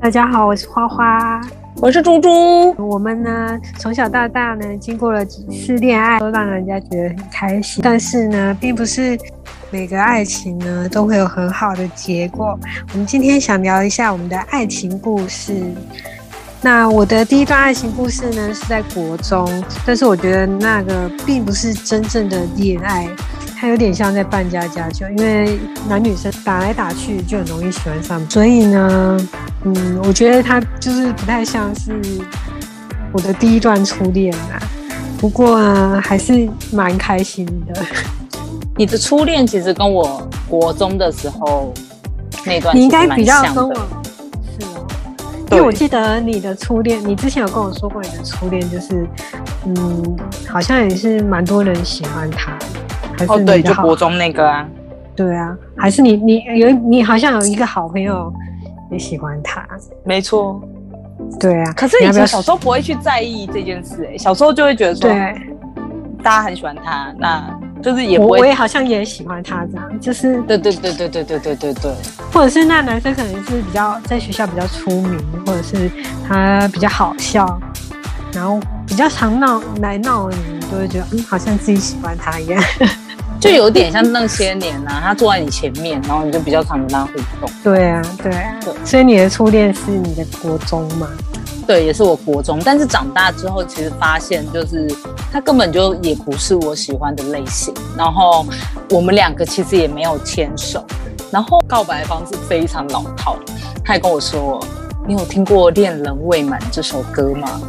大家好，我是花花，我是猪猪。我们呢，从小到大呢，经过了几次恋爱，都让人家觉得很开心。但是呢，并不是每个爱情呢都会有很好的结果。我们今天想聊一下我们的爱情故事。那我的第一段爱情故事呢，是在国中，但是我觉得那个并不是真正的恋爱。它有点像在扮家家酒，因为男女生打来打去就很容易喜欢上，所以呢，嗯，我觉得他就是不太像是我的第一段初恋啊。不过呢，还是蛮开心的。你的初恋其实跟我国中的时候那段，你应该比较跟我因为我记得你的初恋，你之前有跟我说过你的初恋就是，嗯，好像也是蛮多人喜欢他。哦，对，就国中那个啊，对啊，还是你你有你好像有一个好朋友也喜欢他，没错，对啊。可是以前小时候不会去在意这件事，哎，小时候就会觉得说，对，大家很喜欢他，那就是也我我也好像也喜欢他这样，就是对对对对对对对对对，或者是那男生可能是比较在学校比较出名，或者是他比较好笑，然后比较常闹来闹的你就会觉得嗯，好像自己喜欢他一样。就有点像那些年啊，他坐在你前面，然后你就比较常跟他互动。对啊，对啊，对。所以你的初恋是你的国中吗？对，也是我国中。但是长大之后，其实发现就是他根本就也不是我喜欢的类型。然后我们两个其实也没有牵手。然后告白方式非常老套，他还跟我说：“你有听过《恋人未满》这首歌吗？”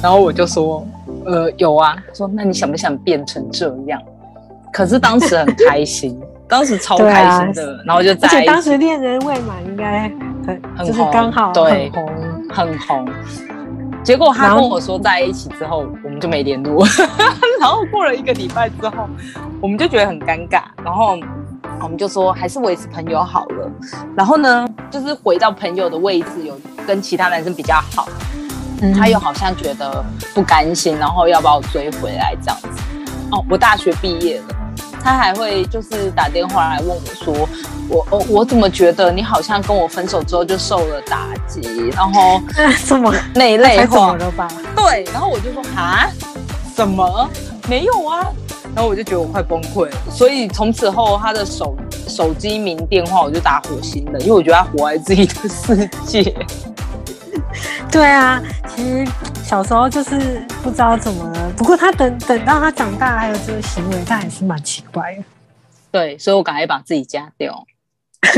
然后我就说：“呃，有啊。”说：“那你想不想变成这样？”可是当时很开心，当时超开心的，然后就在而且当时恋人未满应该很很红，刚好对，很红很红。结果他跟我说在一起之后，我们就没联络。然后过了一个礼拜之后，我们就觉得很尴尬，然后我们就说还是维持朋友好了。然后呢，就是回到朋友的位置，有跟其他男生比较好，他又好像觉得不甘心，然后要把我追回来这样子。哦，我大学毕业了。他还会就是打电话来问我说，我我我怎么觉得你好像跟我分手之后就受了打击，然后 什么那一类话了吧？对，然后我就说啊，什么没有啊？然后我就觉得我快崩溃了，所以从此后他的手手机名电话我就打火星的，因为我觉得他活在自己的世界。对啊，其实小时候就是不知道怎么了。不过他等等到他长大还有这个行为，他还是蛮奇怪的。对，所以我赶快把自己加掉。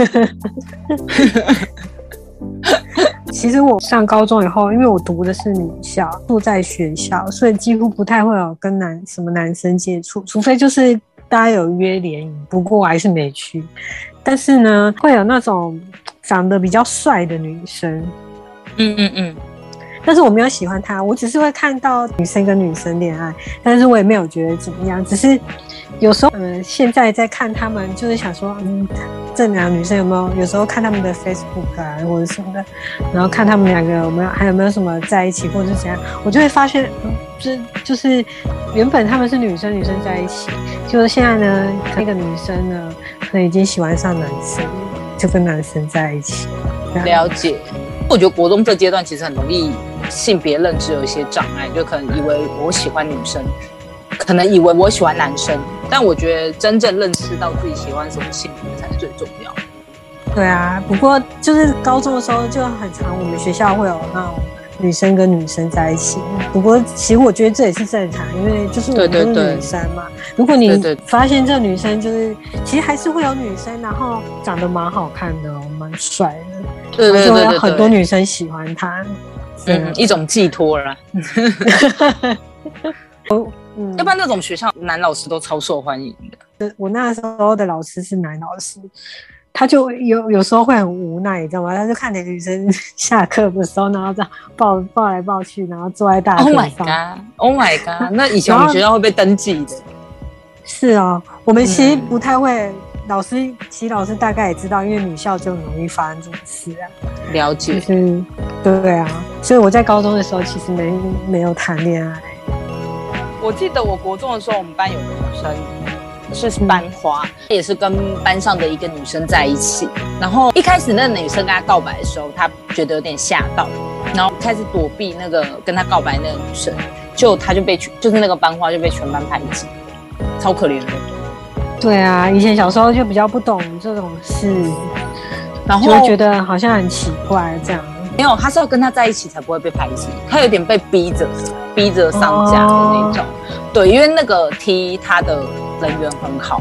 其实我上高中以后，因为我读的是女校，住在学校，所以几乎不太会有跟男什么男生接触，除非就是大家有约联谊。不过我还是没去。但是呢，会有那种长得比较帅的女生。嗯嗯嗯，但是我没有喜欢他，我只是会看到女生跟女生恋爱，但是我也没有觉得怎么样，只是有时候，嗯，现在在看他们，就是想说，嗯，这两个女生有没有？有时候看他们的 Facebook 啊，或者什么的，然后看他们两个有没有，还有没有什么在一起，或者是怎样，我就会发现，嗯，就就是原本他们是女生女生在一起，就是现在呢，那个女生呢，可能已经喜欢上男生，就跟男生在一起，了解。我觉得国中这阶段其实很容易性别认知有一些障碍，就可能以为我喜欢女生，可能以为我喜欢男生，但我觉得真正认识到自己喜欢什么性别才是最重要。对啊，不过就是高中的时候就很常，我们学校会有那种女生跟女生在一起。不过其实我觉得这也是正常，因为就是我们都是女生嘛。如果你发现这女生就是其实还是会有女生，然后长得蛮好看的，蛮帅的。对对对对，很多女生喜欢他，嗯，一种寄托了。哦，要不然那种学校男老师都超受欢迎的。我那时候的老师是男老师，他就有有时候会很无奈，你知道吗？他就看着女生 下课的时候，然后这样抱抱来抱去，然后坐在大课上。Oh my god！Oh my god！那以前我们学校会被登记的。是啊，我们其实不太会。老师，其实老师大概也知道，因为女校就很容易发生这种事啊。了解，就是对啊，所以我在高中的时候其实没没有谈恋爱。我记得我国中的时候，我们班有个女生，是班花，也是跟班上的一个女生在一起。然后一开始那个女生跟她告白的时候，他觉得有点吓到，然后开始躲避那个跟他告白那个女生，就她就被就是那个班花就被全班排挤，超可怜的。对啊，以前小时候就比较不懂这种事，然后就觉得好像很奇怪这样。没有，他是要跟他在一起才不会被排挤，他有点被逼着，逼着上架的那种。对，因为那个 T 他的人缘很好。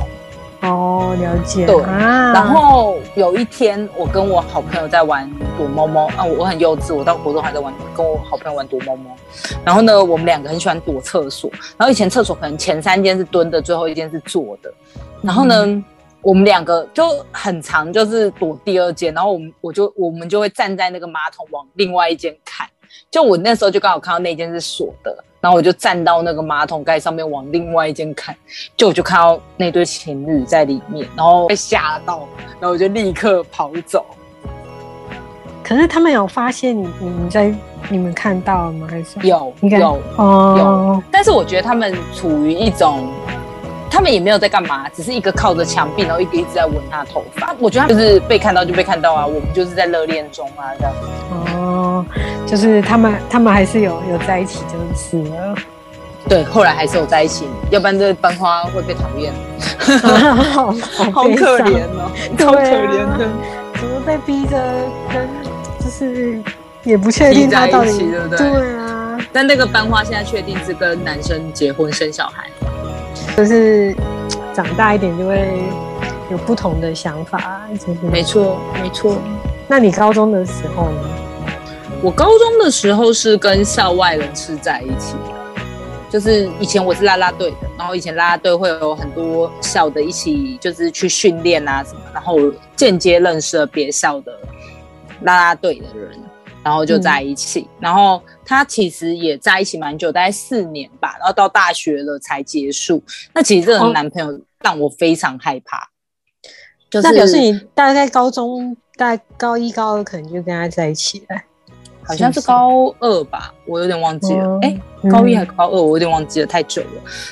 哦，了解。对，然后有一天我跟我好朋友在玩躲猫猫啊，我很幼稚，我到国中还在玩，跟我好朋友玩躲猫猫。然后呢，我们两个很喜欢躲厕所，然后以前厕所可能前三间是蹲的，最后一间是坐的。然后呢？我们两个就很长，就是躲第二间，然后我们我就我们就会站在那个马桶往另外一间看。就我那时候就刚好看到那间是锁的，然后我就站到那个马桶盖上面往另外一间看，就我就看到那对情侣在里面，然后被吓到，然后我就立刻跑走。可是他们有发现你你们在你们看到了吗？还是有有哦有？但是我觉得他们处于一种。他们也没有在干嘛，只是一个靠着墙壁，然后一个一直在闻他的头发。我觉得就是被看到就被看到啊，我们就是在热恋中啊，这样。哦，就是他们他们还是有有在一起就是了。对，后来还是有在一起，要不然这班花会被讨厌。好好可怜哦，超可怜的，怎么被逼着跟，就是也不确定他到底对不对？对啊。但那个班花现在确定是跟男生结婚生小孩。就是长大一点就会有不同的想法，就是没错没错。那你高中的时候呢？我高中的时候是跟校外人士在一起，就是以前我是啦啦队的，然后以前啦啦队会有很多校的一起，就是去训练啊什么，然后间接认识了别校的啦啦队的人。然后就在一起，然后他其实也在一起蛮久，大概四年吧，然后到大学了才结束。那其实这个男朋友让我非常害怕，就是那表示你大概高中，大概高一高二可能就跟他在一起了。好像是高二吧，我有点忘记了。哎，高一还是高二，我有点忘记了，太久了。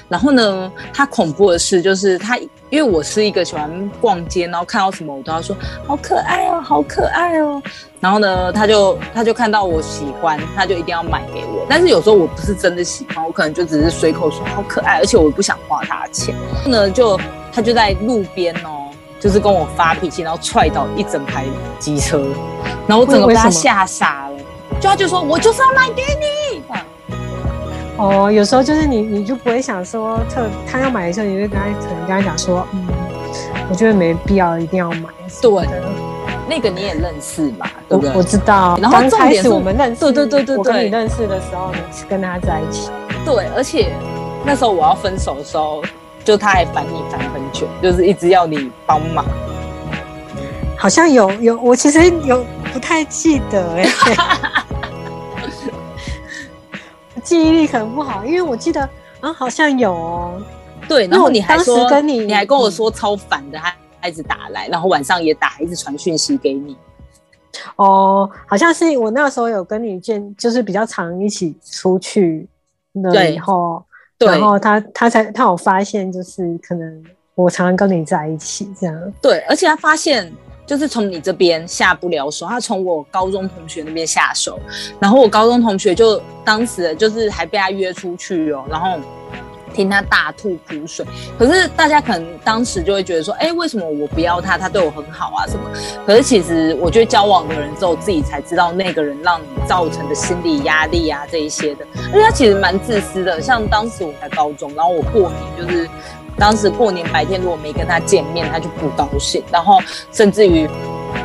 然后呢，他恐怖的是，就是他，因为我是一个喜欢逛街，然后看到什么我都要说好可爱哦，好可爱哦。然后呢，他就他就看到我喜欢，他就一定要买给我。但是有时候我不是真的喜欢，我可能就只是随口说好可爱，而且我不想花他的钱。呢，就他就在路边哦，就是跟我发脾气，然后踹倒一整排机车，然后我整个被他吓傻了。就他就说，我就是要买给你。哦，有时候就是你，你就不会想说特他要买的时候，你就跟他可能跟他讲说，嗯，我觉得没必要一定要买。对，那个你也认识嘛？对不对？我知道。然后重点是我们认识，对对对对，我跟你认识的时候，你是跟他在一起。对，而且那时候我要分手的时候，就他还烦你烦很久，就是一直要你帮忙。好像有有，我其实有不太记得哎。记忆力可能不好，因为我记得啊，好像有哦。对，然后你还说跟你，你还跟我说超烦的，他一直打来，然后晚上也打，一直传讯息给你。哦，好像是我那时候有跟你见，就是比较常一起出去了以后，然后他他才他有发现，就是可能我常常跟你在一起这样。对，而且他发现。就是从你这边下不了手，他从我高中同学那边下手，然后我高中同学就当时就是还被他约出去哦，然后听他大吐苦水。可是大家可能当时就会觉得说，哎，为什么我不要他？他对我很好啊，什么？可是其实我觉得交往的人之后自己才知道那个人让你造成的心理压力啊这一些的，而且他其实蛮自私的。像当时我在高中，然后我过年就是。当时过年白天如果没跟他见面，他就不高兴，然后甚至于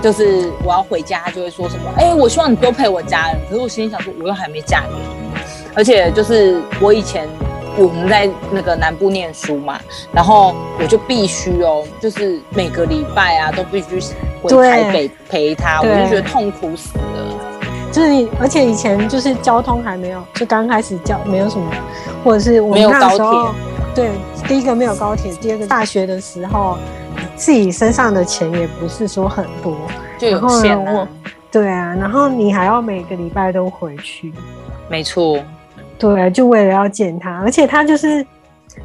就是我要回家，他就会说什么：“哎，我希望你多陪我家人。”可是我心里想说，我又还没嫁给你，而且就是我以前我们在那个南部念书嘛，然后我就必须哦，就是每个礼拜啊都必须回台北陪他，我就觉得痛苦死了。就是你，而且以前就是交通还没有，就刚开始交没有什么，或者是我没有高铁。对，第一个没有高铁，第二个大学的时候，自己身上的钱也不是说很多，就有限啊。对啊，然后你还要每个礼拜都回去。没错。对，就为了要见他，而且他就是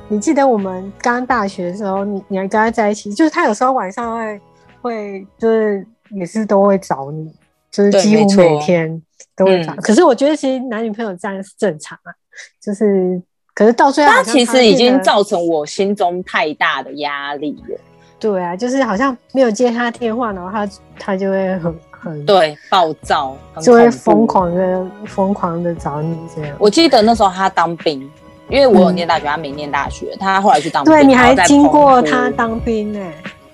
你记得我们刚大学的时候，你你还跟他在一起，就是他有时候晚上会会就是也是都会找你，就是几乎每天都会找。可是我觉得其实男女朋友这样是正常啊，就是可是到最后，他其实已经造成我心中太大的压力了。对啊，就是好像没有接他电话，然后他他就会很很对暴躁，就会疯狂的疯狂的找你这样。我记得那时候他当兵，因为我有念大学，他没念大学，他后来去当兵。对，你还经过他当兵呢。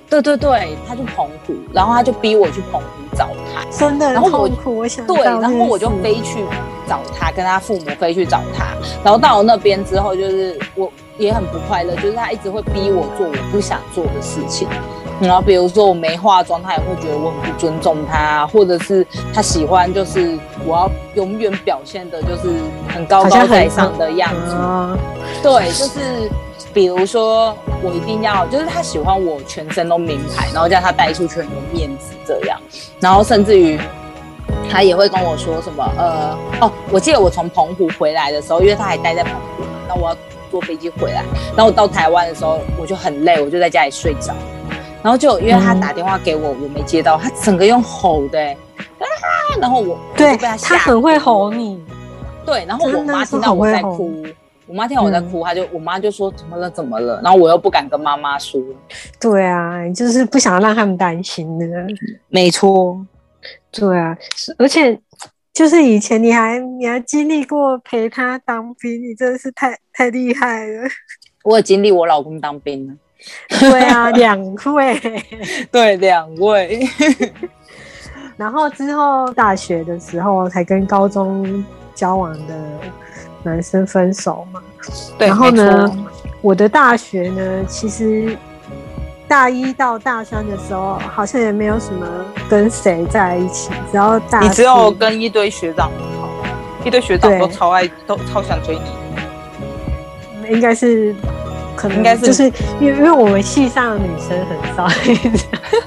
对对对，他去澎湖，然后他就逼我去澎湖找他，真的很痛苦。我想对，然后我就飞去找他，跟他父母飞去找他，然后到了那边之后，就是我。也很不快乐，就是他一直会逼我做我不想做的事情，然后比如说我没化妆，他也会觉得我很不尊重他，或者是他喜欢就是我要永远表现的就是很高高在上的样子，对，就是比如说我一定要，就是他喜欢我全身都名牌，然后叫他带出去很有面子这样，然后甚至于他也会跟我说什么，呃，哦，我记得我从澎湖回来的时候，因为他还待在澎湖，那我要。坐飞机回来，然后我到台湾的时候我就很累，我就在家里睡着，然后就因为他打电话给我，我没接到，他整个用吼的，啊，然后我对他很会吼你，对，然后我妈听到我在哭，我妈听到我在哭，她就我妈就说怎么了怎么了，然后我又不敢跟妈妈说，对啊，就是不想让他们担心的，没错，对啊，而且。就是以前你还你还经历过陪他当兵，你真的是太太厉害了。我有经历我老公当兵了。对啊，两位。对，两位。然后之后大学的时候才跟高中交往的男生分手嘛。对，然后呢，我的大学呢，其实。大一到大三的时候，好像也没有什么跟谁在一起，只要大你只有跟一堆学长好，一堆学长都超爱，都超想追你。应该是，可能应该是，就是因为因为我们系上的女生很少，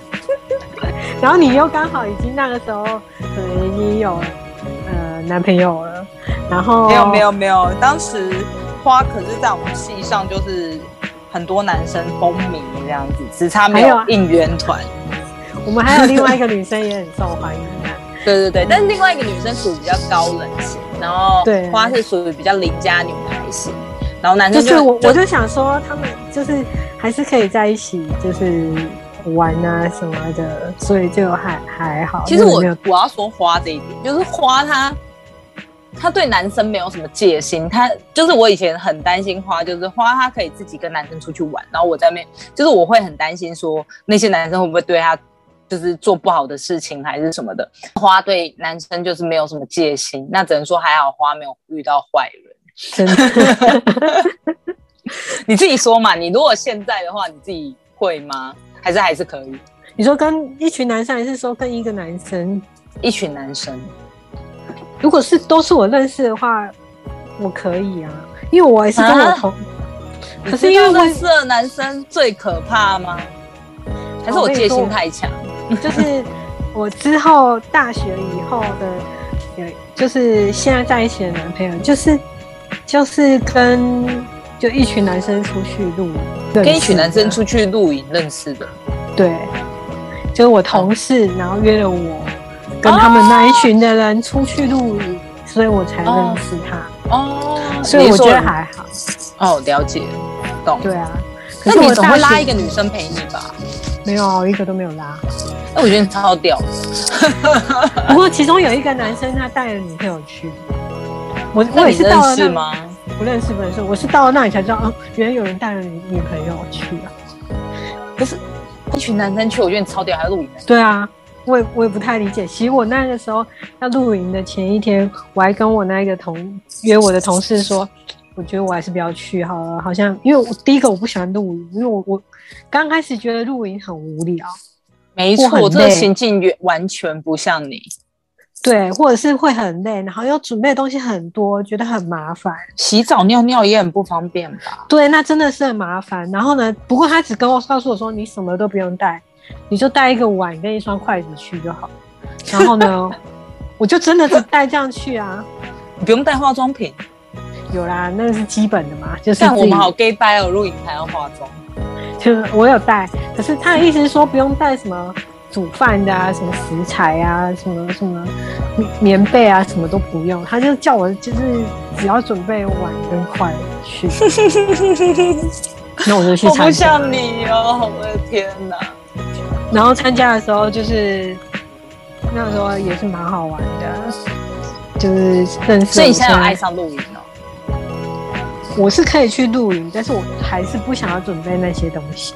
然后你又刚好已经那个时候可能已经有呃男朋友了，然后没有没有没有，当时花可是在我们系上就是。很多男生风靡这样子，只差没有应援团。我们还有另外一个女生也很受欢迎。对对对，但是另外一个女生属于比较高冷型，然后花是属于比较邻家女孩型，然后男生就是我我就想说，他们就是还是可以在一起，就是玩啊什么的，所以就还还好。其实我我要说花这一点，就是花她。他对男生没有什么戒心，他就是我以前很担心花，就是花他可以自己跟男生出去玩，然后我在面，就是我会很担心说那些男生会不会对他就是做不好的事情还是什么的。花对男生就是没有什么戒心，那只能说还好花没有遇到坏人。真的，你自己说嘛，你如果现在的话，你自己会吗？还是还是可以？你说跟一群男生，还是说跟一个男生？一群男生。如果是都是我认识的话，我可以啊，因为我也是跟我同。可是因为认识的男生最可怕吗？还是我戒心太强？就是我之后大学以后的，有就是现在在一起的男朋友，就是就是跟就一群男生出去露营，跟一群男生出去露营认识的。对，就是我同事，然后约了我。跟他们那一群的人出去露营，所以我才认识他。哦，所以我觉得还好。哦，了解，懂。对啊，那你总会拉一个女生陪你吧？没有，一个都没有拉。那我觉得你超屌。不过其中有一个男生，他带了女朋友去。我我也是到了那吗？不认识，不认识。我是到了那里才知道，哦，原来有人带了女女朋友去啊。不是一群男生去，我觉得超屌，还要露营。对啊。我也我也不太理解。其实我那个时候要露营的前一天，我还跟我那个同约我的同事说，我觉得我还是不要去好了。好像因为我第一个我不喜欢露营，因为我我刚开始觉得露营很无聊。没错，我这个行径完完全不像你。对，或者是会很累，然后要准备的东西很多，觉得很麻烦。洗澡尿尿也很不方便吧？对，那真的是很麻烦。然后呢，不过他只跟我告诉我说，你什么都不用带。你就带一个碗跟一双筷子去就好，然后呢，我就真的是带这样去啊。你不用带化妆品，有啦，那是基本的嘛，就是像我们好 gay bye 哦，录影还要化妆。就是我有带，可是他的意思是说不用带什么煮饭的啊，什么食材啊，什么什么棉棉被啊，什么都不用，他就叫我就是只要准备碗跟筷去，那我就去我不。像你哦，我的天哪！然后参加的时候就是那时候也是蛮好玩的，就是认识。所以你现在有爱？上露营哦？我是可以去露营，但是我还是不想要准备那些东西。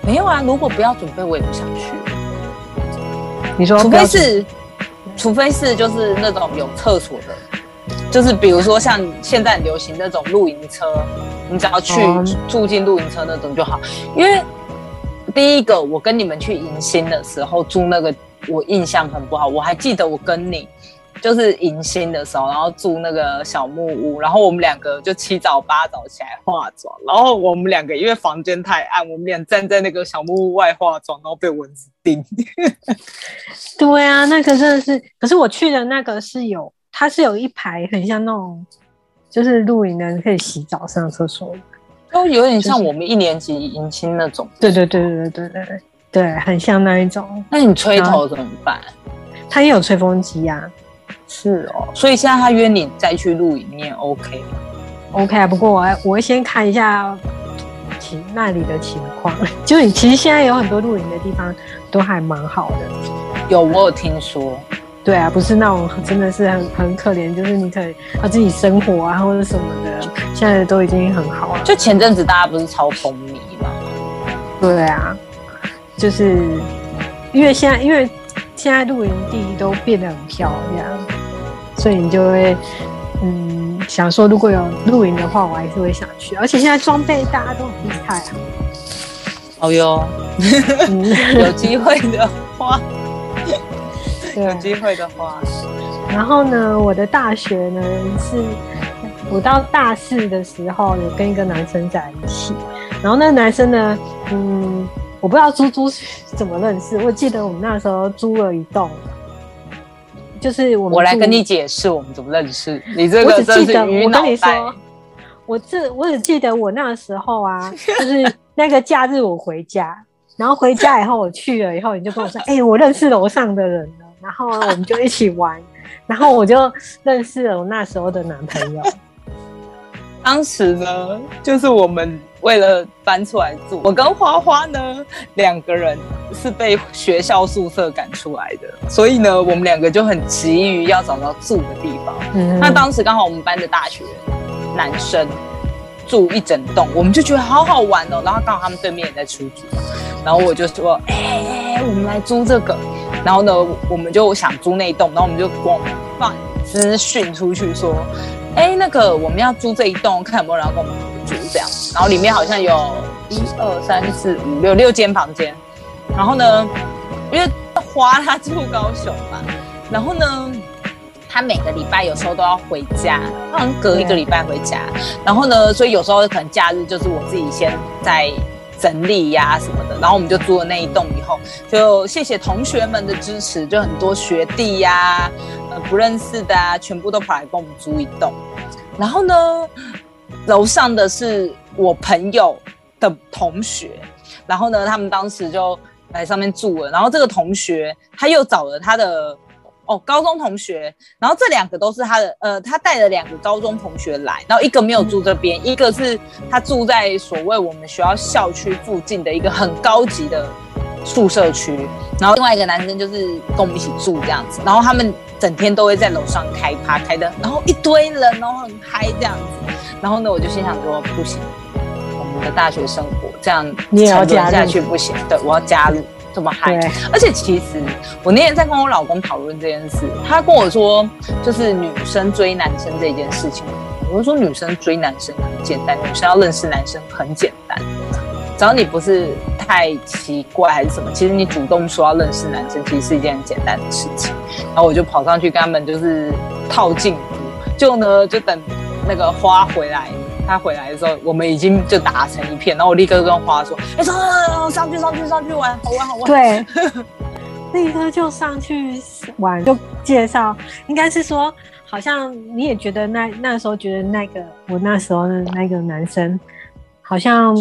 没有啊，如果不要准备，我也不想去。你说除非是，除非是就是那种有厕所的，就是比如说像现在很流行那种露营车，你只要去哦住进露营车那种就好。因为第一个，我跟你们去迎新的时候住那个，我印象很不好。我还记得我跟你就是迎新的时候，然后住那个小木屋，然后我们两个就七早八早起来化妆，然后我们两个因为房间太暗，我们俩站在那个小木屋外化妆，然后被蚊子叮。对啊，那个真的是，可是我去的那个是有，它是有一排很像那种，就是露营的可以洗澡、上厕所。都有点像我们一年级迎新那种。对对对对对对对对，很像那一种。那你吹头怎么办？他也有吹风机啊是哦，所以现在他约你再去露营，你也 OK 吗。，OK 啊。不过我还我会先看一下情那里的情况，就是你其实现在有很多露营的地方都还蛮好的。有，我有听说。对啊，不是那种真的是很很可怜，就是你可以要自己生活啊或者什么的，现在都已经很好了。就前阵子大家不是超风靡吗？对啊，就是因为现在因为现在露营地都变得很漂亮，所以你就会嗯想说，如果有露营的话，我还是会想去。而且现在装备大家都很厉害啊，哦哟，嗯，有机会的话，有对。机会的话，然后呢，我的大学呢是，我到大四的时候有跟一个男生在一起，然后那个男生呢，嗯，我不知道猪猪是怎么认识，我记得我们那时候租了一栋，就是我我来跟你解释我们怎么认识。你这我个真是鱼脑我跟你袋说。，我这我只记得我那个时候啊，就是那个假日我回家，然后回家以后我去了以后，你就跟我说，哎、我认识楼上的人了，然后我们就一起玩，然后我就认识了我那时候的男朋友。当时呢，就是我们为了搬出来住，我跟花花呢两个人是被学校宿舍赶出来的，所以呢，我们两个就很急于要找到住的地方。嗯，那当时刚好我们班的大学男生住一整栋，我们就觉得好好玩哦。然后刚好他们对面也在出租，然后我就说：“哎、我们来租这个。”然后呢，我们就想租那一栋，然后我们就广泛资讯出去说：“哎、那个我们要租这一栋，看有没有人要跟我们租这样。”然后里面好像有一二三四五六六间房间。然后呢，因为花他住高雄嘛，然后呢。他每个礼拜有时候都要回家，他好像隔一个礼拜回家。然后呢，所以有时候可能假日就是我自己先在整理呀、什么的。然后我们就租了那一栋以后，就谢谢同学们的支持，就很多学弟呀、不认识的啊，全部都跑来跟我们租一栋。然后呢，楼上的是我朋友的同学，然后呢，他们当时就来上面住了。然后这个同学他又找了他的哦高中同学，然后这两个都是他的呃，他带了两个高中同学来，然后一个没有住这边，一个是他住在所谓我们学校校区附近的一个很高级的宿舍区，然后另外一个男生就是跟我们一起住这样子，然后他们整天都会在楼上开趴开的，然后一堆人，然后很嗨这样子，然后呢，我就心想说不行，我们的大学生活这样你也要沉沦加下去不行，对我要加入这么嗨对，而且其实我那天在跟我老公讨论这件事，他跟我说，就是女生追男生这件事情，我就说女生追男生很简单，女生要认识男生很简单，只要你不是太奇怪还是什么，其实你主动说要认识男生，其实是一件很简单的事情。然后我就跑上去跟他们就是套近乎，就呢就等那个花回来。他回来的时候，我们已经就打成一片，然后我立刻跟花说：“哎、走走走走，上去上去上去玩，好玩好玩。”对，立刻就上去玩，就介绍，应该是说好像你也觉得那那时候觉得那个我那时候的那个男生好像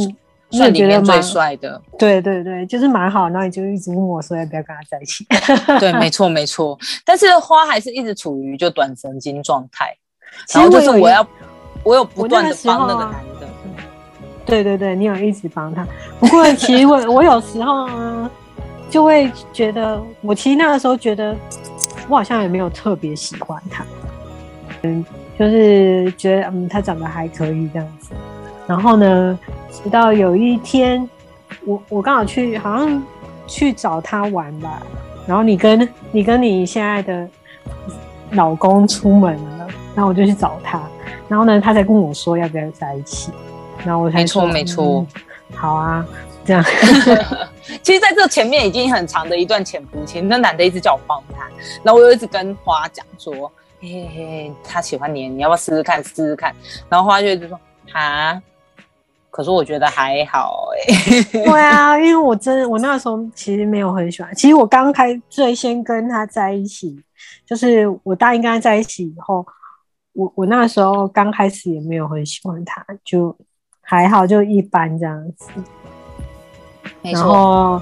算里面最帅的。对对对，就是蛮好，然后你就一直问我说要不要跟他在一起。对，没错没错。但是花还是一直处于就短神经状态，其然后就是我要我有不断的帮那个啊男的。对对对，你有一直帮他。不过其实我 我有时候呢，就会觉得，我其实那个时候觉得，我好像也没有特别喜欢他，嗯，就是觉得嗯他长得还可以这样子。然后呢，直到有一天，我我刚好去好像去找他玩吧，然后你跟你跟你现在的老公出门了，然后我就去找他，然后呢，他才跟我说要不要在一起，然后我才没错说没错，嗯好啊，这样，其实在这前面已经很长的一段潜伏期，那男的一直叫我帮他，然后我又一直跟花讲说，嘿嘿嘿，他喜欢你，你要不要试试看，试试看？然后花就一直说，哈，可是我觉得还好哎、对啊，因为我真的我那时候其实没有很喜欢，其实我刚开最先跟他在一起，就是我答应跟他在一起以后，我我那时候刚开始也没有很喜欢他，就还好，就一般这样子。然没错，后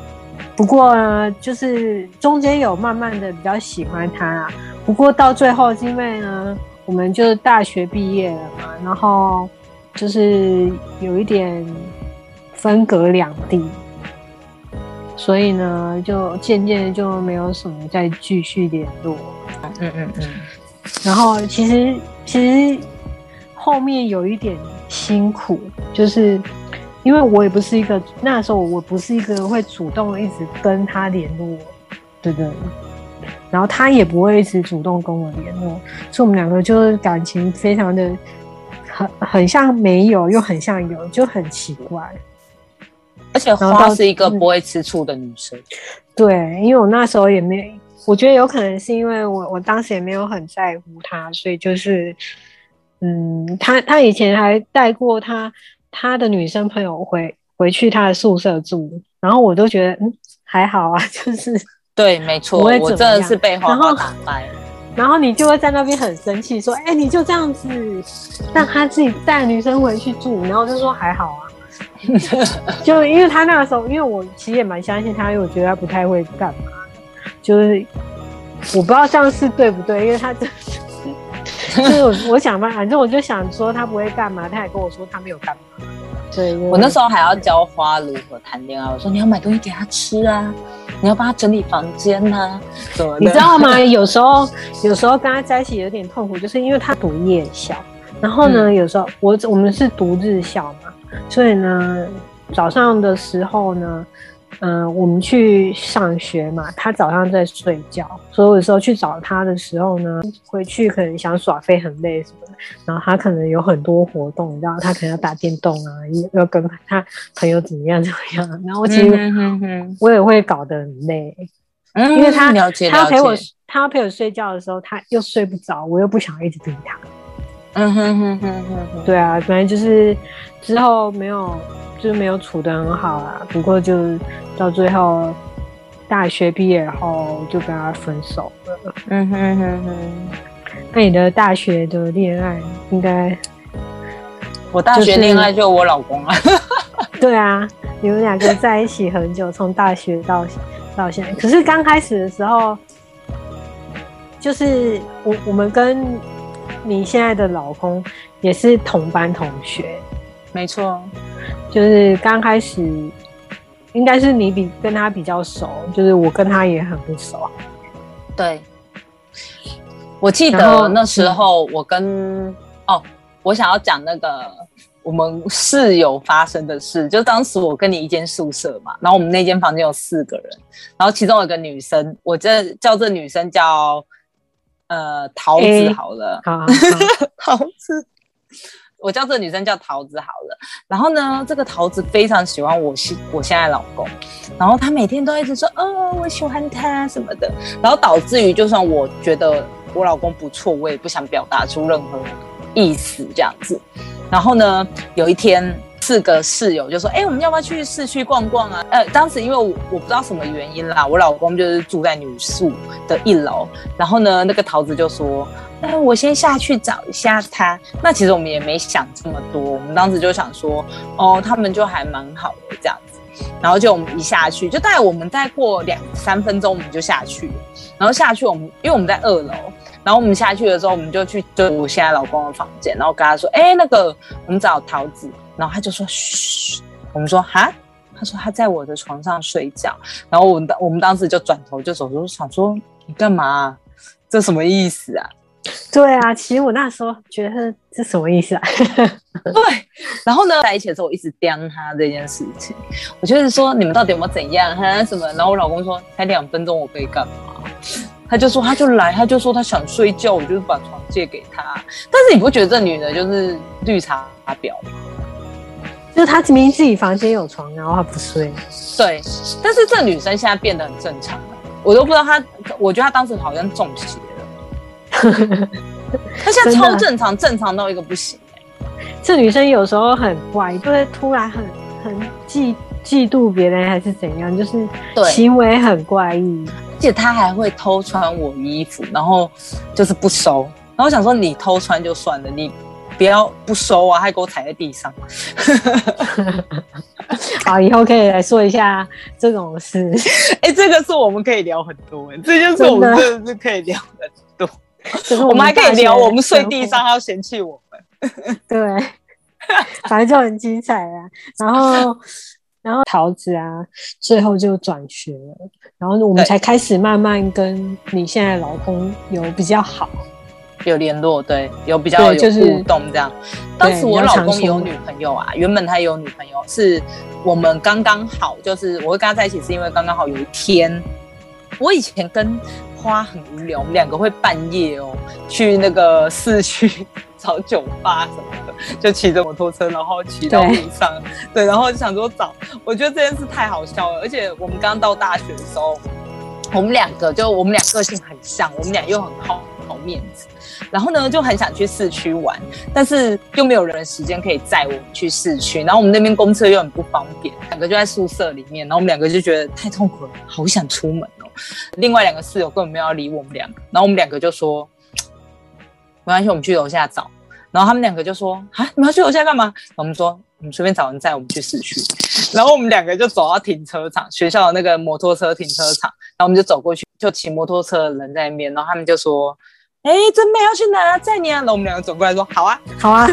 不过呢，就是中间有慢慢的比较喜欢他啊。不过到最后，因为呢，我们就是大学毕业了嘛，然后就是有一点分隔两地，所以呢，就渐渐就没有什么再继续联络。嗯嗯嗯，然后其实其实后面有一点辛苦，就是因为我也不是一个那时候我不是一个会主动一直跟他联络的人，然后他也不会一直主动跟我联络，所以我们两个就是感情非常的很很像没有，又很像有，就很奇怪。而且花是一个不会吃醋的女生，对，因为我那时候也没，我觉得有可能是因为我我当时也没有很在乎他，所以就是，嗯，他他以前还带过他他的女生朋友回回去他的宿舍住，然后我都觉得嗯还好啊，就是，对，没错，我真的是被花花打败。然后你就会在那边很生气，说，哎、你就这样子。让他自己带女生回去住，然后我就说还好啊。就因为他那个时候，因为我其实也蛮相信他，因为我觉得他不太会干嘛，就是我不知道这样是对不对，因为他这就是我我想嘛，反正我就想说他不会干嘛，他也跟我说他没有干嘛，对，我那时候还要教花如何谈恋爱，我说你要买东西给他吃啊，你要帮他整理房间呐、什么的。你知道吗？有时候有时候跟他在一起有点痛苦，就是因为他读夜校，然后呢，有时候我我们是读日校嘛，所以呢，早上的时候呢，嗯、我们去上学嘛，他早上在睡觉，所以有时候去找他的时候呢，回去可能想耍飞很累什么的，然后他可能有很多活动，你知道，他可能要打电动啊，要跟他朋友怎么样怎么样，然后其实我也会搞得很累。嗯因为他他要陪我解，，他要陪我睡觉的时候，他又睡不着，我又不想一直逼他。嗯哼哼哼哼哼，对啊，反正就是之后没有，就是没有处的很好啦。不过就到最后大学毕业后就跟他分手了。嗯哼哼哼。那你的大学的恋爱应该我大学恋爱就我老公啊，对啊，你们两个在一起很久，从大学到到现在。可是刚开始的时候，就是我我们跟你现在的老公也是同班同学，没错，就是刚开始应该是你比跟他比较熟，就是我跟他也很不熟。对。我记得那时候我跟、哦，我想要讲那个我们室友发生的事，就当时我跟你一间宿舍嘛，然后我们那间房间有四个人，然后其中有一个女生，我这叫这女生叫呃桃子好了，好好 桃子，我叫这个女生叫桃子好了。然后呢，这个桃子非常喜欢我现我现在老公，然后她每天都一直说，哦，我喜欢他什么的，然后导致于就算我觉得我老公不错，我也不想表达出任何意思这样子。然后呢，有一天四个室友就说：“哎、我们要不要去市区逛逛啊？”呃，当时因为我我不知道什么原因啦，我老公就是住在女宿的一楼，然后呢，那个桃子就说：“哎、我先下去找一下他。”那其实我们也没想这么多，我们当时就想说：“哦，他们就还蛮好的这样子。”然后就我们一下去，就大概我们再过两三分钟我们就下去，然后下去我们因为我们在二楼。然后我们下去的时候，我们就去就我现在老公的房间，然后跟他说：“哎，那个我们找桃子。”然后他就说：“嘘。”我们说：“哈？”他说：“他在我的床上睡觉。”然后我们当我们当时就转头就走，就想说：“你干嘛啊、这什么意思啊对啊，其实我那时候觉得这什么意思啊？？”对。然后呢，在一起的时候，我一直刁他这件事情，我就是说你们到底有没有怎样哈什么？然后我老公说：“才两分钟，我可以干嘛？”他就说他就来，他就说他想睡觉，我就是把床借给他。但是你不觉得这女的就是绿茶婊吗？就是他明明自己房间有床，然后他不睡。对，但是这女生现在变得很正常了，我都不知道她，我觉得她当时好像中邪了，她现在超正常，正常到一个不行、这女生有时候很怪，就会突然很很嫉嫉妒别人，还是怎样，就是对行为很怪异。而且他还会偷穿我衣服，然后就是不收，然后我想说你偷穿就算了，你不要不收啊，还给我踩在地上。好，以后可以来说一下这种事。哎、这个是我们可以聊很多、哎，这就是我们真的是可以聊很多，就是我们还可以聊我们睡地上，还要嫌弃我们。活，对，反正就很精彩啊。然后，然后桃子啊，最后就转学了，然后我们才开始慢慢跟你现在老公有比较好。有联络，对，有比较有互动这样。当时我老公有女朋友啊，原本他有女朋友，是我们刚刚好，就是我会跟他在一起，是因为刚刚好有一天，我以前跟花很无聊，我们两个会半夜哦去那个市区找酒吧什么的，就骑着摩托车，然后骑到路上，对，然后就想说找，我觉得这件事太好笑了，而且我们刚到大学的时候，我们两个就我们俩个性很像，我们俩又很好好面子，然后呢就很想去市区玩，但是又没有人时间可以载我们去市区，然后我们那边公车又很不方便，两个就在宿舍里面，然后我们两个就觉得太痛苦了，好想出门哦。另外两个室友根本没有要理我们两个，然后我们两个就说没关系，我们去楼下找。然后他们两个就说啊，你们要去楼下干嘛？我们说我们随便找人载我们去市区。然后我们两个就走到停车场，学校的那个摩托车停车场，然后我们就走过去，就骑摩托车的人在那边，然后他们就说：“哎，真美要去哪？载你啊！”然后我们两个走过来说：“好啊。好啊，”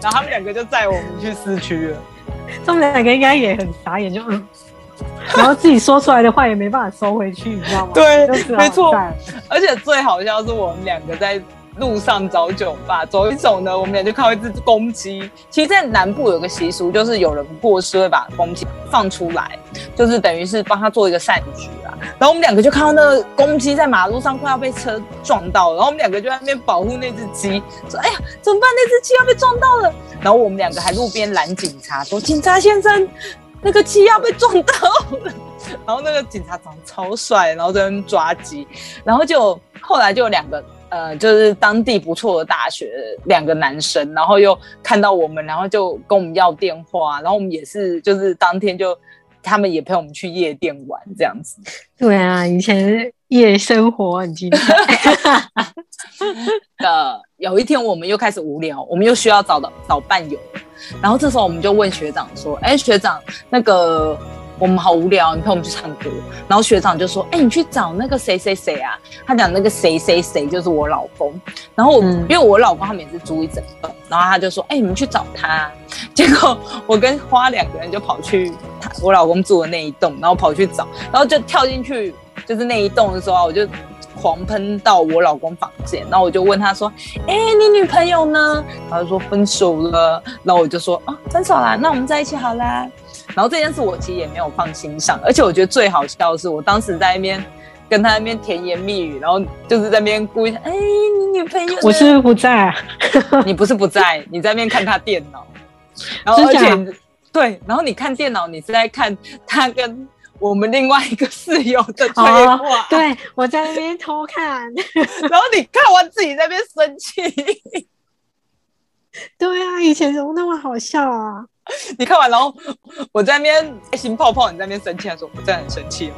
然后他们两个就载我们去市区了。他们两个应该也很傻眼，就嗯，然后自己说出来的话也没办法收回去，你知道吗？对没错而且最好笑是我们两个在路上找酒吧，走一走呢，我们俩就看到一只公鸡。其实，在南部有个习俗，就是有人过世会把公鸡放出来，就是等于是帮他做一个善举啊。然后我们两个就看到那个公鸡在马路上快要被车撞到了，然后我们两个就在那边保护那只鸡，说：“哎呀，怎么办？那只鸡要被撞到了。”然后我们两个还路边拦警察，说：“警察先生，那个鸡要被撞到了。”然后那个警察长超帅，然后在那边抓鸡，然后就后来就有两个呃，就是当地不错的大学两个男生，然后又看到我们，然后就跟我们要电话，然后我们也是就是当天就他们也陪我们去夜店玩这样子。对啊，以前夜生活很精彩。呃，有一天我们又开始无聊，我们又需要找到找伴游，然后这时候我们就问学长说：“哎，学长，那个我们好无聊，你陪我们去唱歌。”然后学长就说：“哎，你去找那个谁谁谁啊。”他讲那个谁谁谁就是我老公。然后我、嗯因为我老公他们也是租一整栋，然后他就说：“哎，你们去找他。”结果我跟花两个人就跑去他我老公住的那一栋，然后跑去找，然后就跳进去就是那一栋的时候啊，我就狂喷到我老公房间，然后我就问他说：“哎、你女朋友呢？”他就说分手了，然后我就说：“啊，分手啦，那我们在一起好啦。”然后这件事我其实也没有放心上，而且我觉得最好笑的是，我当时在那边跟他那边甜言蜜语，然后就是在那边故意：“哎、你女朋友呢？”我是不是不在啊？你不是不在，你在那边看他电脑，然后而且对，然后你看电脑，你是在看他跟我们另外一个室友的 对话，哦，对，我在那边偷看。然后你看完自己在那边生气，对对啊，以前怎么那么好笑啊？你看完，然后我在那边爱心泡泡，你在那边生气，说我真的很生气哦。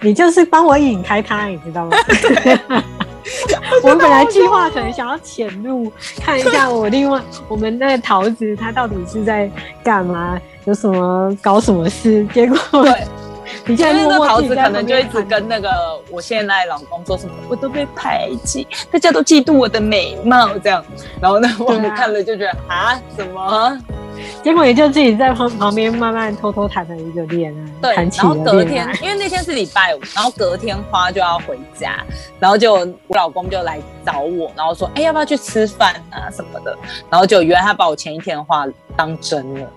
你就是帮我引开他，你知道吗？我们本来计划可能想要潜入看一下我另外我们那个桃子他到底是在干嘛，有什么搞什么事，结果 你现在那个桃子可能就一直跟那个我现在老公说什么，我都被排挤，大家都嫉妒我的美貌这样，然后呢我们看了就觉得啊怎么？结果也就自己在旁旁边慢慢偷偷谈了一个恋爱，对，然后隔天，因为那天是礼拜五，然后隔天花就要回家，然后就我老公就来找我，然后说，哎，要不要去吃饭啊什么的，然后就原来他把我前一天的话当真了，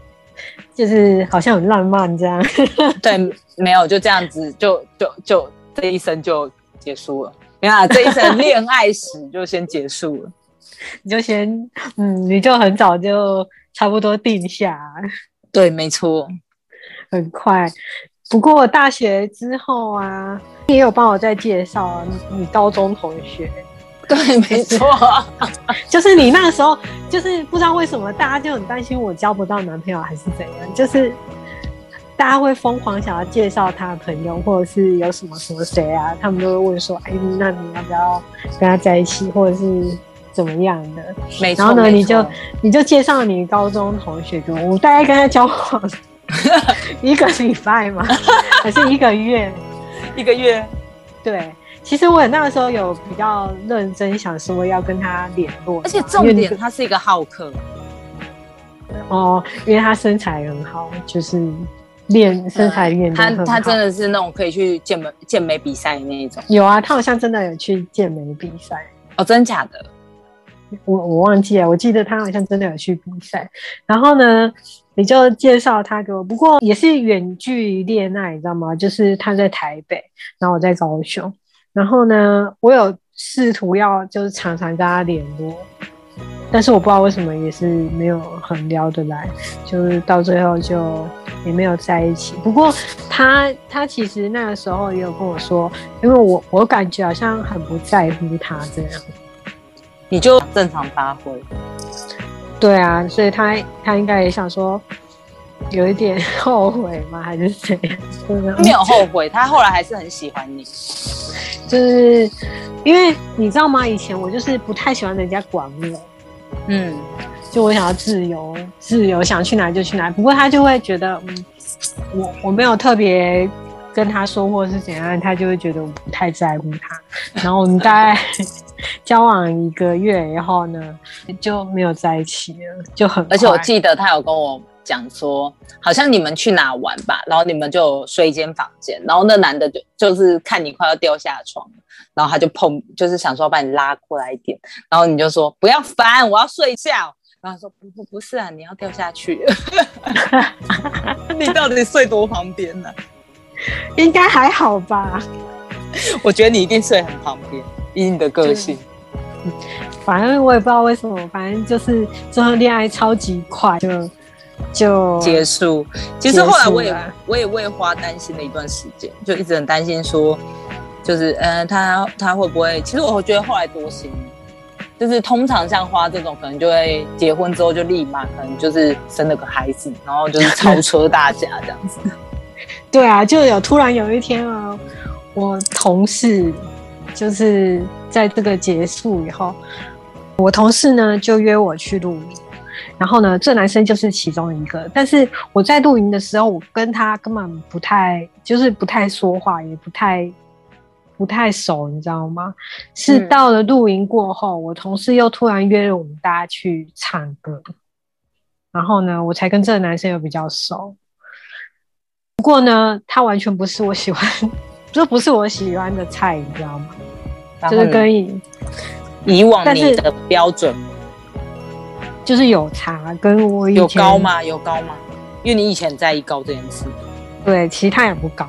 就是好像很浪漫这样，对，没有就这样子，就就就这一生就结束了，你看这一生恋爱史就先结束了，你就先，嗯，你就很早就。差不多定下，对，没错，很快。不过大学之后啊，你也有帮我再介绍你高中同学，对，没错，就是你那个时候，就是不知道为什么大家就很担心我交不到男朋友还是怎样，就是大家会疯狂想要介绍他的朋友，或者是有什么什么谁啊，他们都会问说，哎，那你要不要跟他在一起，或者是？怎么样的？然后呢，你就你就介绍你高中同学给我，我大概跟他交往 一个礼拜嘛，还是一个月？一个月。对，其实我那个时候有比较认真想说要跟他联络，而且重点他是一个好客。哦，因为他身材很好，就是练身材练他他真的是那种可以去健美健美比赛那一种。有啊，他好像真的有去健美比赛。哦，真假的？我我忘记了，我记得他好像真的有去比赛。然后呢，你就介绍他给我，不过也是远距恋爱，你知道吗？就是他在台北，然后我在高雄。然后呢，我有试图要就是常常跟他联络，但是我不知道为什么也是没有很聊得来，就是到最后就也没有在一起。不过他他其实那个时候也有跟我说，因为我我感觉好像很不在乎他这样。你就正常发挥，对啊，所以他他应该也想说，有一点 后悔吗？还是怎样？没有后悔，他后来还是很喜欢你。就是因为你知道吗？以前我就是不太喜欢人家管我，嗯，就我想要自由，自由想去哪就去哪。不过他就会觉得，嗯，我我没有特别跟他说或是怎样，他就会觉得我不太在乎他。然后我们大概。交往一个月以后呢，就没有在一起了，就很。而且我记得他有跟我讲说，好像你们去哪玩吧，然后你们就睡一间房间，然后那男的就就是看你快要掉下床，然后他就碰，就是想说把你拉过来一点，然后你就说不要烦，我要睡觉。然后他说不不不是啊，你要掉下去。你到底睡多旁边呢？应该还好吧？我觉得你一定睡很旁边。以你的个性，反正我也不知道为什么，反正就是这段恋爱超级快就就结束。其实后来我也我也为花担心了一段时间，就一直很担心说，就是嗯，他他会不会？其实我觉得后来多心，就是通常像花这种，可能就会结婚之后就立马可能就是生了个孩子，然后就是超车大家这样子。对啊，就有突然有一天啊，我同事。就是在这个结束以后，我同事呢就约我去露营，然后呢，这男生就是其中一个。但是我在露营的时候，我跟他根本不太，就是不太说话，也不太不太熟，你知道吗？是到了露营过后，我同事又突然约了我们大家去唱歌，然后呢，我才跟这个男生又比较熟。不过呢，他完全不是我喜欢。这不是我喜欢的菜，你知道吗？就是跟以以往你的标准，就是有差，跟我有高吗？有高吗？因为你以前在意高这件事。对，其他也不高。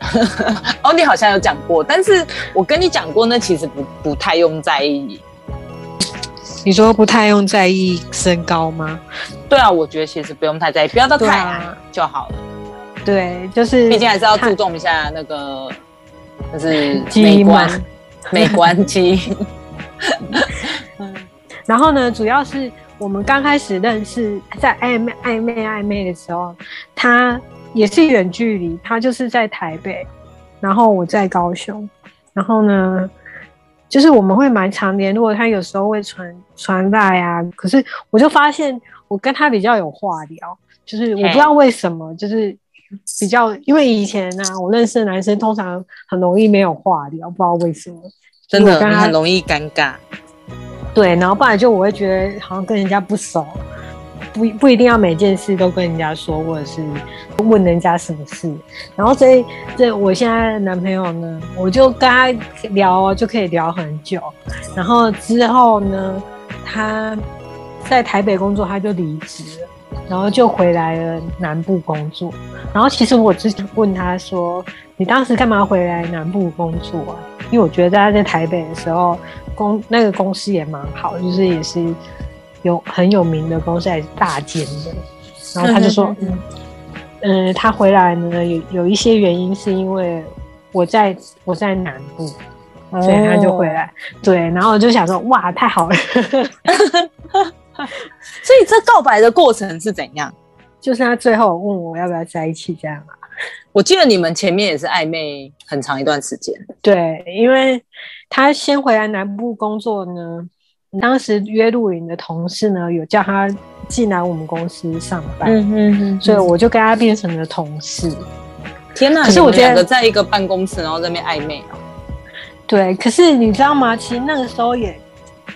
哦，你好像有讲过，但是我跟你讲过，那其实不不太用在意。你说不太用在意身高吗？对啊，我觉得其实不用太在意，不要到太矮就好了。对，就是毕竟还是要注重一下那个，就是美观、美观基因。然后呢，主要是我们刚开始认识，在暧昧暧昧暧昧的时候，他也是远距离，他就是在台北，然后我在高雄，然后呢，就是我们会蛮常联络，他有时候会传传赖啊，可是我就发现我跟他比较有话聊，就是我不知道为什么，就是比较因为以前呢、我认识的男生通常很容易没有话聊，不知道为什么。真的很容易尴尬。对，然后不然就我会觉得好像跟人家不熟，不不一定要每件事都跟人家说，或者是问人家什么事。然后所以这我现在的男朋友呢，我就跟他聊哦，就可以聊很久。然后之后呢，他在台北工作，他就离职了，然后就回来了南部工作。然后其实我之前问他说：“你当时干嘛回来南部工作啊？”因为我觉得他在台北的时候，公那个公司也蛮好，就是也是有很有名的公司，还是大间的。然后他就说：“嗯嗯，他回来呢，有有一些原因是因为我在我在南部，所以他就回来。对，然后我就想说：哇，太好了！所以这告白的过程是怎样？就是他最后问我要不要在一起，这样啊。我记得你们前面也是暧昧很长一段时间。对，因为他先回来南部工作呢，当时约露营的同事呢有叫他进来我们公司上班，嗯哼所以我就跟他变成了同事。天哪！可是我觉得在一个办公室，然后在那边暧昧哦。对，可是你知道吗？其实那个时候也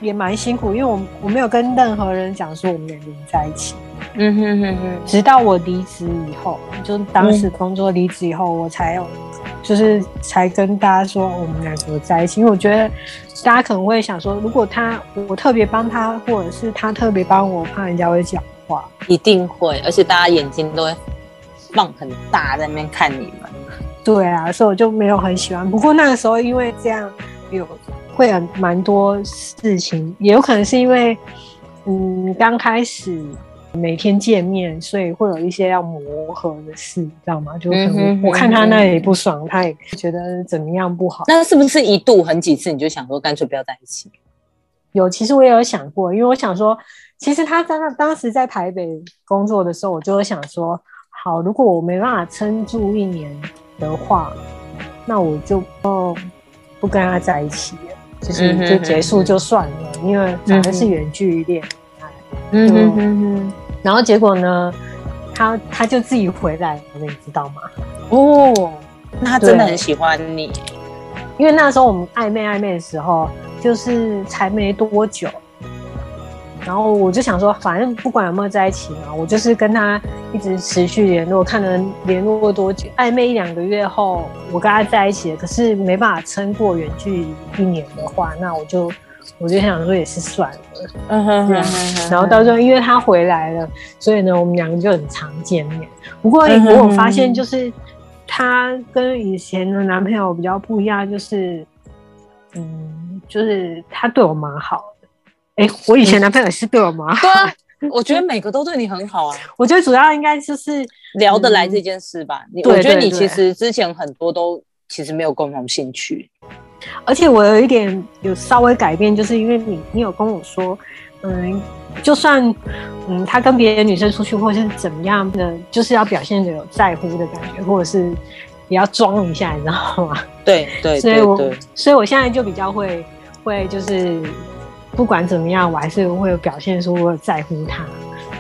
也蛮辛苦，因为我我没有跟任何人讲说我们两个人在一起，嗯哼哼哼，直到我离职以后，就当时工作离职以后，我才有就是才跟大家说我们两个在一起，因为我觉得大家可能会想说，如果他我特别帮他，或者是他特别帮我，怕人家会讲话。一定会，而且大家眼睛都会放很大，在那边看你们。对啊，所以我就没有很喜欢。不过那个时候因为这样有会有蛮多事情，也有可能是因为嗯刚开始每天见面，所以会有一些要磨合的事，知道吗？就可能我看他那里不爽，他也觉得怎么样不好。那是不是一度很几次你就想说干脆不要在一起？有，其实我也有想过，因为我想说，其实他在那当时在台北工作的时候，我就有想说，好，如果我没办法撑住一年的话，那我就不不跟他在一起了，就是就结束就算了，因为反而是远距离恋爱。嗯嗯嗯然后结果呢，他他就自己回来了，你知道吗？哦，那他真的很喜欢你。因为那时候我们暧昧暧昧的时候，就是才没多久，然后我就想说，反正不管有没有在一起嘛，我就是跟他一直持续联络，看能联络多久。暧昧一两个月后，我跟他在一起了，可是没办法撑过远距离一年的话，那我就我就想说也是算了。嗯哼然后到时候因为他回来了，所以呢，我们两个就很常见面。不过我有发现，就是她跟以前的男朋友比较不一样，就是嗯，就是他对我蛮好的。哎，我以前男朋友也是对我蛮好对，啊，我觉得每个都对你很好啊，我觉得主要应该就是聊得来这件事吧。你我觉得你其实之前很多都其实没有共同兴趣。而且我有一点有稍微改变，就是因为你你有跟我说，嗯，就算嗯他跟别的女生出去或者是怎么样的，就是要表现的有在乎的感觉，或者是也要装一下，你知道吗？对对所以我对对，所以我现在就比较会会就是不管怎么样，我还是会表现出我在乎他。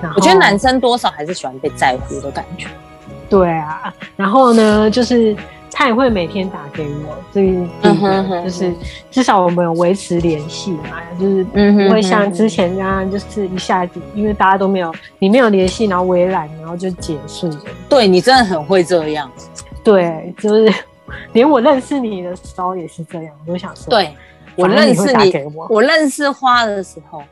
然后我觉得男生多少还是喜欢被在乎的感觉。对啊，然后呢，就是他也会每天打给我，这个第一嗯哼哼就是至少我们有维持联系嘛，就是不会像之前那样，就是一下子因为大家都没有你没有联系，然后我也懒，然后就结束了。对你真的很会这样。对，就是连我认识你的时候也是这样，我都想说，，对我认识你我认识花的时候，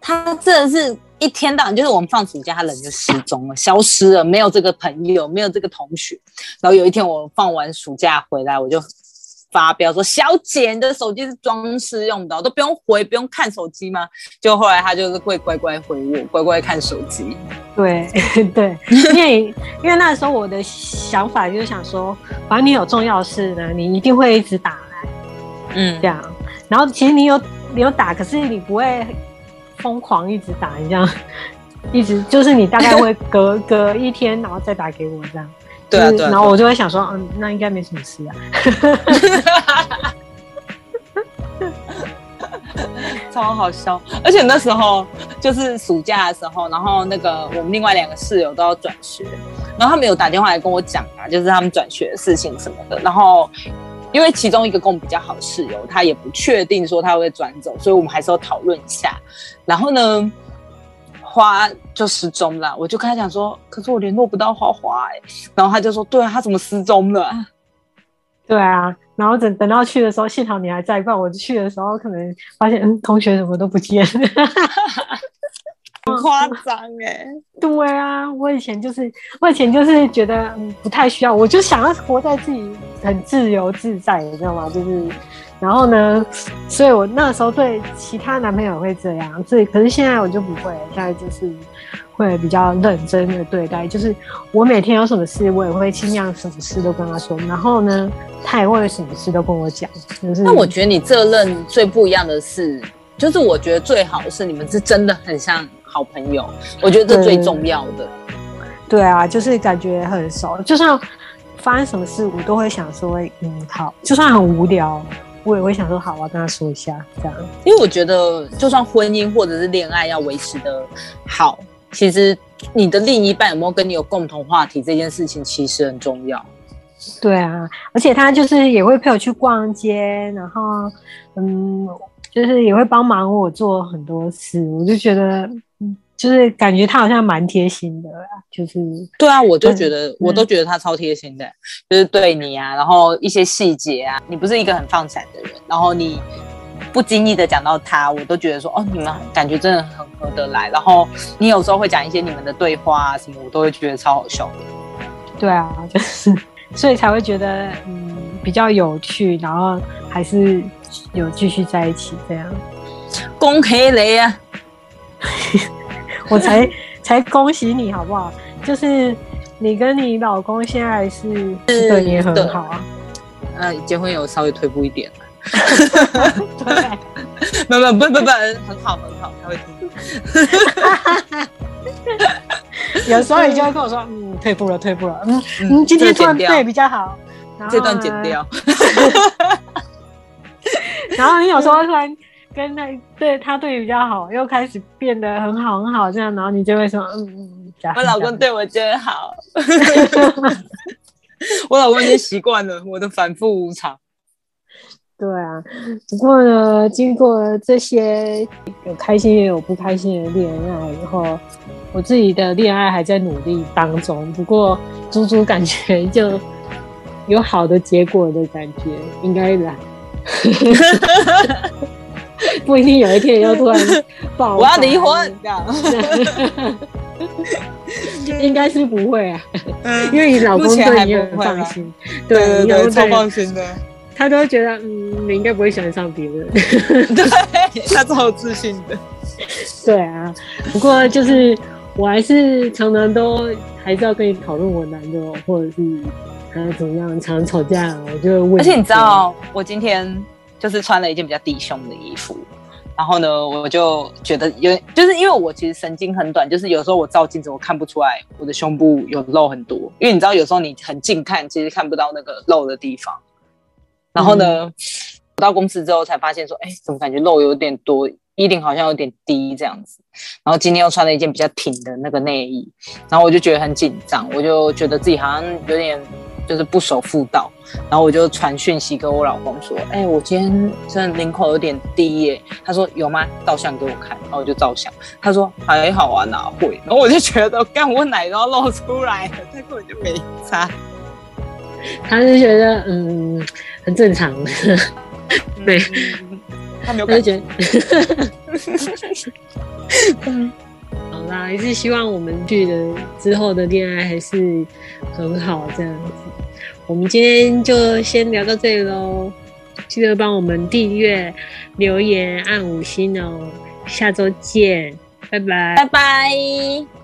他真的是一天到晚就是我们放暑假，他人就失踪了，消失了，没有这个朋友，没有这个同学。然后有一天我放完暑假回来，我就发飙说：“小姐，你的手机是装饰用的，都不用回，不用看手机吗？”就后来他就是会乖乖回我，乖乖看手机。对 对，因为因为那时候我的想法就是想说，反正你有重要事呢，你一定会一直打来嗯这，样。然后其实你有你有打，可是你不会疯狂一直打，你这样一直就是你大概会 隔隔一天，然后再打给我这样。对啊，对啊。然后我就会想说，嗯，那应该没什么事啊。超好笑，而且那时候就是暑假的时候，然后那个我们另外两个室友都要转学，然后他们有打电话来跟我讲啊，就是他们转学的事情什么的。然后因为其中一个跟我比较好室友，他也不确定说他会转走，所以我们还是要讨论一下。然后呢，花就失踪了，我就跟他讲说，可是我联络不到花花哎，然后他就说，对啊，他怎么失踪了？对啊。然后等等到去的时候，幸好你还在，不然我去的时候可能发现，嗯，同学什么都不见，很夸张哎。对啊，我以前就是，我以前就是觉得嗯不太需要，我就想要活在自己很自由自在，你知道吗？就是，然后呢，所以我那时候对其他男朋友会这样，所以可是现在我就不会，现在就是。会比较认真的对待，就是我每天有什么事，我也会尽量什么事都跟他说。然后呢，他也会什么事都跟我讲。就是那我觉得你这任最不一样的是，就是我觉得最好的是你们是真的很像好朋友。我觉得这最重要的。对啊，就是感觉很熟，就算发生什么事，我都会想说，嗯，好。就算很无聊，我也会想说，好，我要跟他说一下这样。因为我觉得，就算婚姻或者是恋爱要维持的好。其实你的另一半有没有跟你有共同话题这件事情其实很重要。对啊，而且他就是也会陪我去逛街，然后嗯，就是也会帮忙我做很多事，我就觉得就是感觉他好像蛮贴心的，就是对啊，我就觉得我都觉得他超贴心的，就是对你啊，然后一些细节啊，你不是一个很放闪的人，然后你。不经意的讲到他，我都觉得说哦，你们感觉真的很合得来。然后你有时候会讲一些你们的对话啊什么，我都会觉得超好笑的。对啊，就是 所以才会觉得嗯比较有趣，然后还是有继续在一起这样。恭喜你啊！我才才恭喜你好不好？就是你跟你老公现在是对你很好啊。呃，结婚有稍微退步一点。对，没有没有不不不，很好很好，他会听。有时候你就会跟我说，嗯，退步了退步了，嗯嗯，今天突然对比较好，这段剪掉。然后你有时候突然跟他对他对你比较好，又开始变得很好很好，这样，然后你就会说，嗯嗯，我老公对我真好。我老公已经习惯了我的反复无常。对啊，不过呢，经过这些有开心也有不开心的恋爱以后，我自己的恋爱还在努力当中。不过，猪猪感觉就有好的结果的感觉，应该来，不一定有一天要突然爆，我要离婚这样，应该是不会啊，因为你老公对你很放心，对对对，超放心的。他都觉得，嗯，你应该不会喜欢上别人。对，他超自信的。对啊，不过就是我还是常常都还是要跟你讨论我男的，或者是还要怎么样，常常吵架，我就问。而且你知道，我今天就是穿了一件比较低胸的衣服，然后呢，我就觉得有，就是因为我其实神经很短，就是有时候我照镜子我看不出来我的胸部有露很多，因为你知道有时候你很近看，其实看不到那个露的地方。然后呢，到公司之后才发现说，哎，怎么感觉肉有点多，衣领好像有点低这样子。然后今天又穿了一件比较挺的那个内衣，然后我就觉得很紧张，我就觉得自己好像有点就是不守妇道。然后我就传讯息给我老公说，哎，我今天真的领口有点低耶。他说有吗？照相给我看。然后我就照相，他说还好啊，哪会？然后我就觉得，干我奶都要露出来了，他根本就没擦。他是觉得嗯很正常，对，他没有感觉。好啦，还是希望我们去的之后的恋爱还是很好这样子。我们今天就先聊到这里喽，记得帮我们订阅、留言、按五星哦。下周见，拜拜，拜拜。